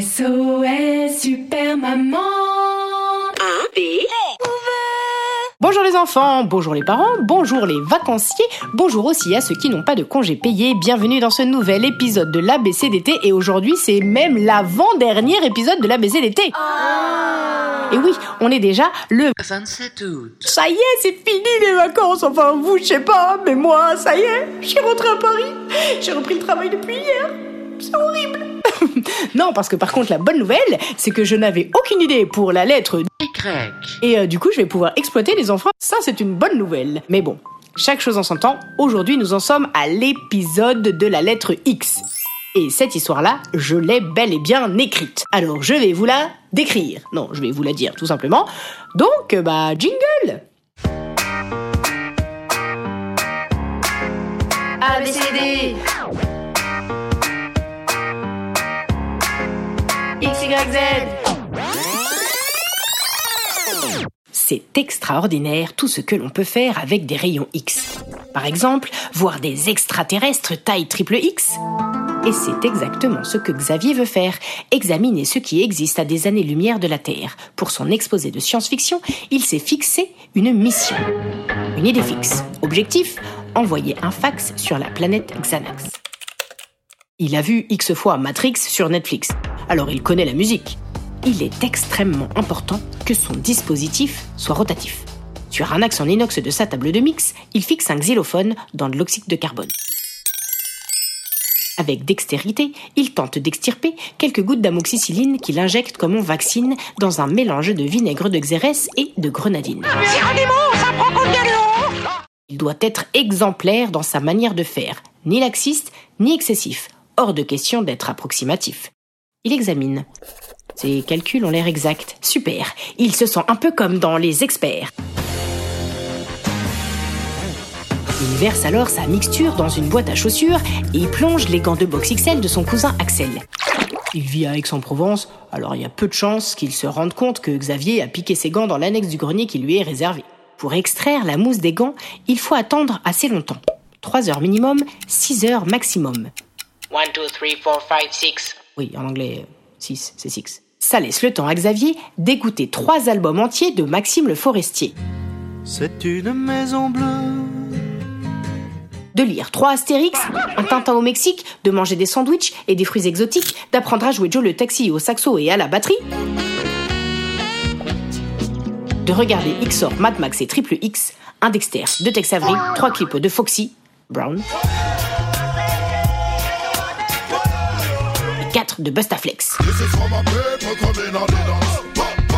SOS Super Maman Bonjour les enfants, bonjour les parents, bonjour les vacanciers, bonjour aussi à ceux qui n'ont pas de congés payés. Bienvenue dans ce nouvel épisode de l'ABC d'été et aujourd'hui c'est même l'avant-dernier épisode de l'ABC d'été. Et oui, on est déjà le 27 août. Ça y est, c'est fini les vacances. Enfin, vous, je sais pas, mais moi, ça y est, je suis rentrée à Paris. J'ai repris le travail depuis hier. C'est horrible. non, parce que par contre, la bonne nouvelle, c'est que je n'avais aucune idée pour la lettre Y. et euh, du coup, je vais pouvoir exploiter les enfants. Ça, c'est une bonne nouvelle. Mais bon, chaque chose en son temps. Aujourd'hui, nous en sommes à l'épisode de la lettre X. Et cette histoire-là, je l'ai bel et bien écrite. Alors, je vais vous la décrire. Non, je vais vous la dire, tout simplement. Donc, euh, bah, jingle ABCD C'est extraordinaire tout ce que l'on peut faire avec des rayons X. Par exemple, voir des extraterrestres taille triple X. Et c'est exactement ce que Xavier veut faire, examiner ce qui existe à des années-lumière de la Terre. Pour son exposé de science-fiction, il s'est fixé une mission. Une idée fixe. Objectif envoyer un fax sur la planète Xanax. Il a vu X fois Matrix sur Netflix, alors il connaît la musique. Il est extrêmement important que son dispositif soit rotatif. Sur un axe en inox de sa table de mix, il fixe un xylophone dans de l'oxyde de carbone. Avec dextérité, il tente d'extirper quelques gouttes d'amoxicilline qu'il injecte comme on vaccine dans un mélange de vinaigre de xérès et de grenadine. Il doit être exemplaire dans sa manière de faire, ni laxiste, ni excessif. Hors de question d'être approximatif. Il examine. Ses calculs ont l'air exacts. Super. Il se sent un peu comme dans Les Experts. Il verse alors sa mixture dans une boîte à chaussures et plonge les gants de boxe XL de son cousin Axel. Il vit à Aix-en-Provence, alors il y a peu de chances qu'il se rende compte que Xavier a piqué ses gants dans l'annexe du grenier qui lui est réservé. Pour extraire la mousse des gants, il faut attendre assez longtemps. 3 heures minimum, 6 heures maximum. 1, 2, 3, 4, 5, 6. Oui, en anglais, 6, c'est 6. Ça laisse le temps à Xavier d'écouter trois albums entiers de Maxime le Forestier, C'est une maison bleue. de lire trois Astérix, un Tintin au Mexique, de manger des sandwichs et des fruits exotiques, d'apprendre à jouer Joe le taxi au saxo et à la batterie, de regarder XOR, Mad Max et Triple X, un Dexter, deux Tex Avery, trois clips de Foxy, Brown, de Bustaflex.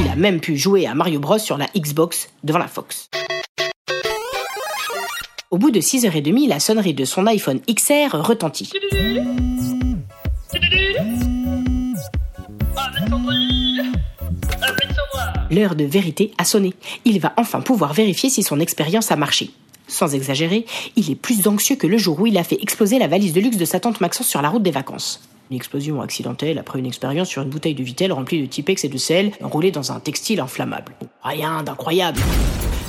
Il a même pu jouer à Mario Bros sur la Xbox devant la Fox. Au bout de 6h30, la sonnerie de son iPhone XR retentit. L'heure de vérité a sonné. Il va enfin pouvoir vérifier si son expérience a marché. Sans exagérer, il est plus anxieux que le jour où il a fait exploser la valise de luxe de sa tante Maxence sur la route des vacances. Une explosion accidentelle après une expérience sur une bouteille de Vitel remplie de Tipex et de sel enroulée dans un textile inflammable. Rien d'incroyable.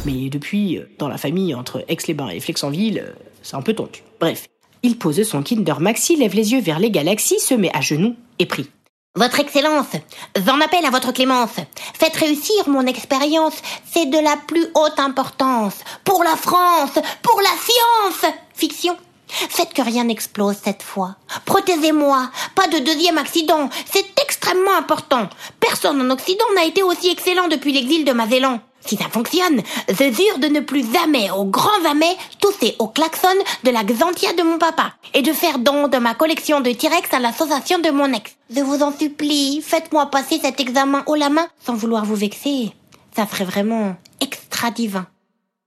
Mais depuis, euh, dans la famille entre Aix-les-Bains et Flexenville, euh, c'est un peu tendu. Bref, il pose son Kinder Maxi, lève les yeux vers les galaxies, se met à genoux et prie. Votre Excellence, j'en appelle à votre clémence. Faites réussir mon expérience, c'est de la plus haute importance. Pour la France, pour la science Fiction Faites que rien n'explose cette fois. Protégez-moi, pas de deuxième accident, c'est extrêmement important. Personne en Occident n'a été aussi excellent depuis l'exil de Magellan. Si ça fonctionne, je jure de ne plus jamais, au grand jamais, tousser au klaxon de la Xantia de mon papa et de faire don de ma collection de T-Rex à l'association de mon ex. Je vous en supplie, faites-moi passer cet examen haut la main sans vouloir vous vexer. Ça serait vraiment extra divin.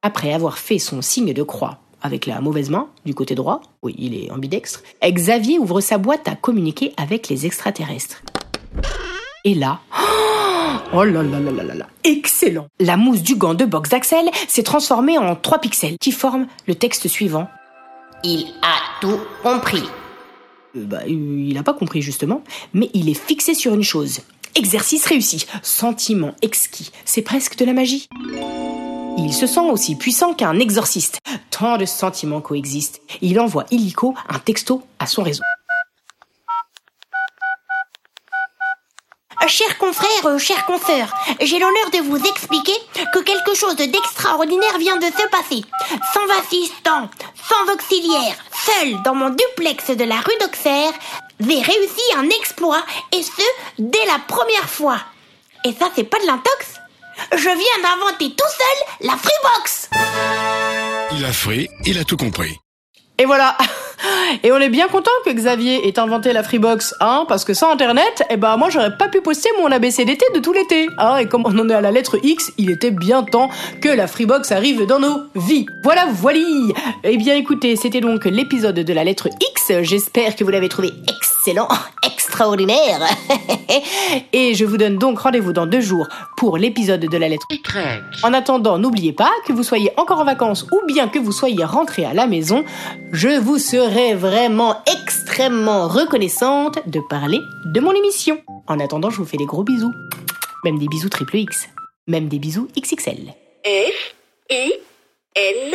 Après avoir fait son signe de croix, avec la mauvaise main, du côté droit, oui, il est ambidextre, Xavier ouvre sa boîte à communiquer avec les extraterrestres. Et là, oh là là là là là là, excellent La mousse du gant de boxe d'Axel s'est transformée en trois pixels qui forment le texte suivant. Il a tout compris. Euh, bah, il n'a pas compris justement, mais il est fixé sur une chose. Exercice réussi, sentiment exquis, c'est presque de la magie. Il se sent aussi puissant qu'un exorciste. Tant de sentiments coexistent. Il envoie illico un texto à son réseau. Chers confrères, euh, chers consoeurs, j'ai l'honneur de vous expliquer que quelque chose d'extraordinaire vient de se passer. Sans assistant, sans auxiliaire, seul dans mon duplex de la rue d'Auxerre, j'ai réussi un exploit et ce, dès la première fois. Et ça, c'est pas de l'intox Je viens d'inventer tout seul la Freebox Il a free, il a tout compris. Et voilà Et on est bien content que Xavier ait inventé la Freebox, hein, parce que sans Internet, eh ben moi j'aurais pas pu poster mon ABCDT de tout l'été. Hein, et comme on en est à la lettre X, il était bien temps que la Freebox arrive dans nos vies. Voilà, voilà Eh bien écoutez, c'était donc l'épisode de la lettre X, j'espère que vous l'avez trouvé excellent, extraordinaire. et je vous donne donc rendez-vous dans deux jours pour l'épisode de la lettre Y. en attendant, n'oubliez pas que vous soyez encore en vacances ou bien que vous soyez rentré à la maison, je vous serai vraiment extrêmement reconnaissante de parler de mon émission. En attendant, je vous fais des gros bisous. Même des bisous triple X. Même des bisous XXL. F, I, N,